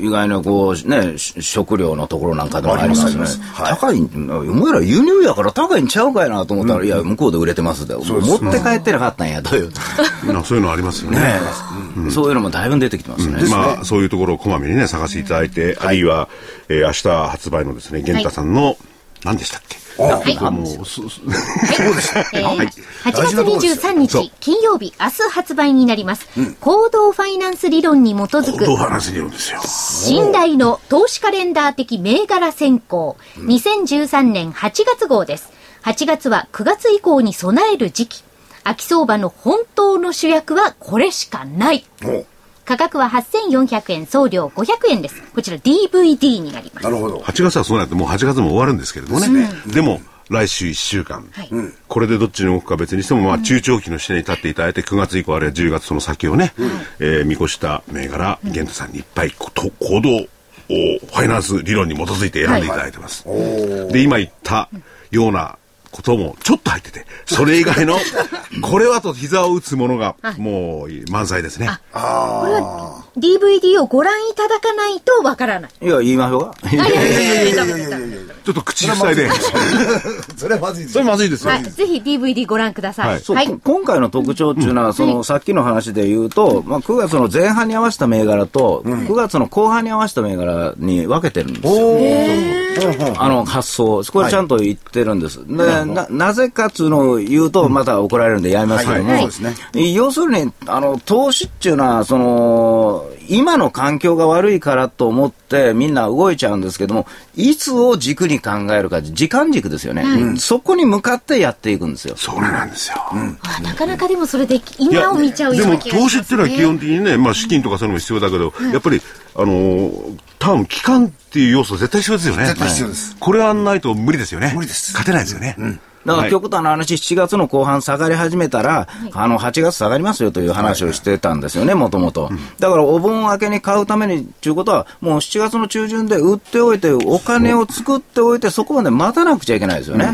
意外にこう、ね、し食料のところなんかでもありますね。はい。高い、お前ら輸入やから高いんちゃうかいなと思ったら、いや、向こうで売れてますで、持って帰ってなかったんや、という。まあそういうのありますよね。ねそういうのもだいぶ出てきてますね。まあ、そういうところをこまめにね、探していただいて、あるいは、えー明日発売のですね、玄太さんの、何でしたっけ？はい。もう、すすえーはい。8月大事なところです23そう。日金曜日明日発売になります、行動ファイナンス理論に基づく。信頼の投資カレンダー的銘柄選考。2013年8月号です。8月は9月以降に備える時期。秋相場の本当の主役はこれしかない価格は8400円送料500円です。こちら DVD になります。なるほど。8月はそうなんてもう8月も終わるんですけれどもね。でも、来週1週間、これでどっちに動くか別にしても、まあ、中長期の視点に立っていただいて、9月以降、あるいは10月その先をね、えー見越した銘柄、玄太さんにいっぱいこと行動をファイナンス理論に基づいて選んでいただいてます。で、今言ったようなこともちょっと入ってて、それ以外の、これはと膝を打つものが、もう満載ですね。これは DVD をご覧いただかないとわからない。いや、言いましょうか。いやいやいやいやダメですダメですちょっと口塞いで。それはまずいですそれまずいですよ。はい、ぜひ DVD ご覧ください。はいそう、はいこ今回の特徴っていうのは、その、さっきの話で言うと、まあ、9月の前半に合わせた銘柄と、9月の後半に合わせた銘柄に分けてるんですよ。あの、発想。これちゃんと言ってるんです。で、な、なぜかっていうのを言うと、また怒られるんでやめますけども、要するに、あの、投資っていうのは、その、今の環境が悪いからと思ってみんな動いちゃうんですけども、いつを軸に考えるか、時間軸ですよね。そこに向かってやっていくんですよ。それなんですよ。あなかなかでもそれで今を見ちゃうようでもな気がします、ね、投資っていうのは基本的にね、まあ資金とかそういうのも必要だけど、やっぱり、あのー、ターン、期間っていう要素絶対必要ですよね。絶対必要ですこれはないと無理ですよね。無理です勝てないですよね。だからはい極端な話、7月の後半下がり始めたら、あの、8月下がりますよという話をしてたんですよね、もともと。だからお盆明けに買うためにっていうことは、もう7月の中旬で売っておいて、お金を作っておいて、そこまで待たなくちゃいけないですよね。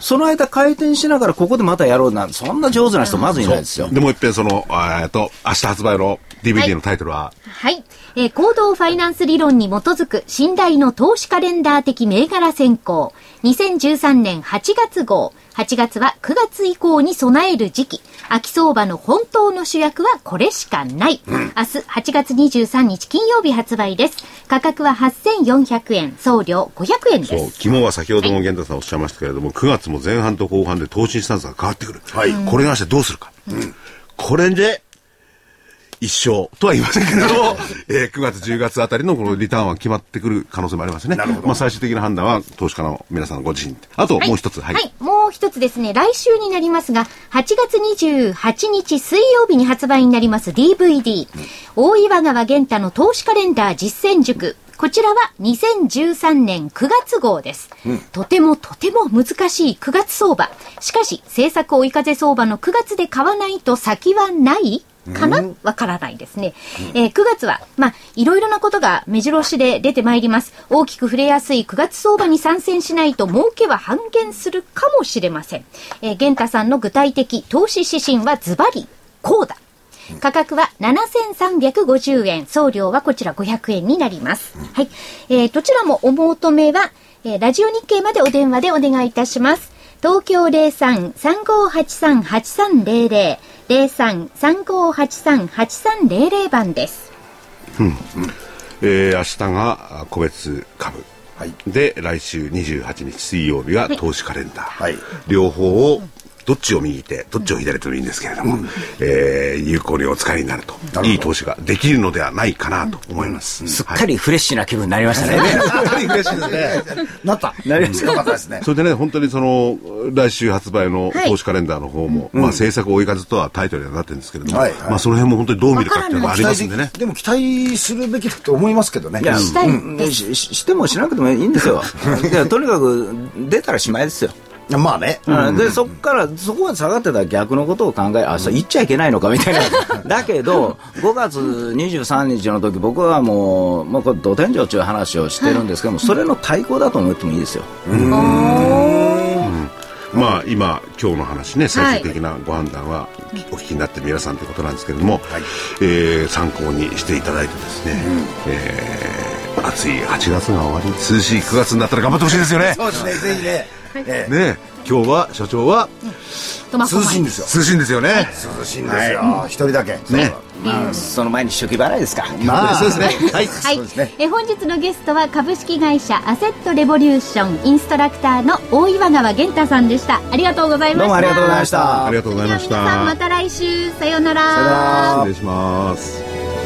その間回転しながらここでまたやろうなんて、そんな上手な人まずいないですよ。で、もう一遍その、えっと、明日発売の DVD のタイトルは、はい。えー行動ファイナンス理論に基づく信頼の投資カレンダー的銘柄選考。2013年8月号。8月は9月以降に備える時期。秋相場の本当の主役はこれしかない。明日8月23日金曜日発売です。価格は8400円。送料500円そうで、す。肝は先ほども源太さんおっしゃいましたけれども、9月も前半と後半で投資スタンスが変わってくる。はいこれに関してどうするか。これで、一生とは言いませんけれども、えー9月、10月あたりのこのリターンは決まってくる可能性もありますね。まあ最終的な判断は投資家の皆さんご自身で。あともう一つ、はい。はい、もう一つですね、来週になりますが、8月28日水曜日に発売になります DVD、大岩川源太の投資カレンダー実践塾。こちらは2013年9月号です。とてもとても難しい9月相場。しかし、政策追い風相場の9月で買わないと先はないかな？わからないですね。えー9月は、まあ、いろいろなことが目白押しで出てまいります。大きく触れやすい9月相場に参戦しないと儲けは半減するかもしれません。えー、玄太さんの具体的投資指針はズバリ、こうだ。価格は7350円。送料はこちら500円になります。はい。えーどちらもお求めは、えーラジオ日経までお電話でお願いいたします。東京03-3583-8300。03-3583-8300番です。えー明日があ個別株。はいで、来週28日水曜日が投資カレンダー。はい両方を、どっちを右手、どっちを左手でもいいんですけれども、えー有効にお使いになると、いい投資ができるのではないかなと思います。すっかりフレッシュな気分になりましたね。嬉しいですね。なった。なりましたよかったですね。それでね、本当にその、来週発売のはい投資カレンダーの方も、まあ政策追い風とはタイトルにはなってるんですけれども、はいはいまあその辺も本当にどう見るかっていうのがありますんでね。でも期待するべきだと思いますけどね。いや、したいうんしししてもしなくてもいいんですよ。とにかく出たらしまいですよ。まあね。うんで、そこから、そこまで下がってたら逆のことを考え、あ、そう言っちゃいけないのかみたいな。だけど、5月23日の時、僕はもう、もうこれ、土天井という話をしてるんですけども、それの対抗だと思ってもいいですよ。まあ今、今日の話ね、最終的なご判断はお聞きになってる皆さんということなんですけれども、えー参考にしていただいてですね、えー暑い8月が終わり、涼しい9月になったら頑張ってほしいですよね。そうですね、ぜひね。ええね今日は所長は涼しいんですよ。涼しいんですよね。涼しいんですよ。一人だけ。ね。まあ、その前に初期払いですか。まあ、そうですね。はい。はいそうですね。え本日のゲストは株式会社アセットレボリューションインストラクターの大岩川源太さんでした。ありがとうございました。どうもありがとうございましたありがとうございましでは皆さんまた。た来週さようなら。さよなら失礼します。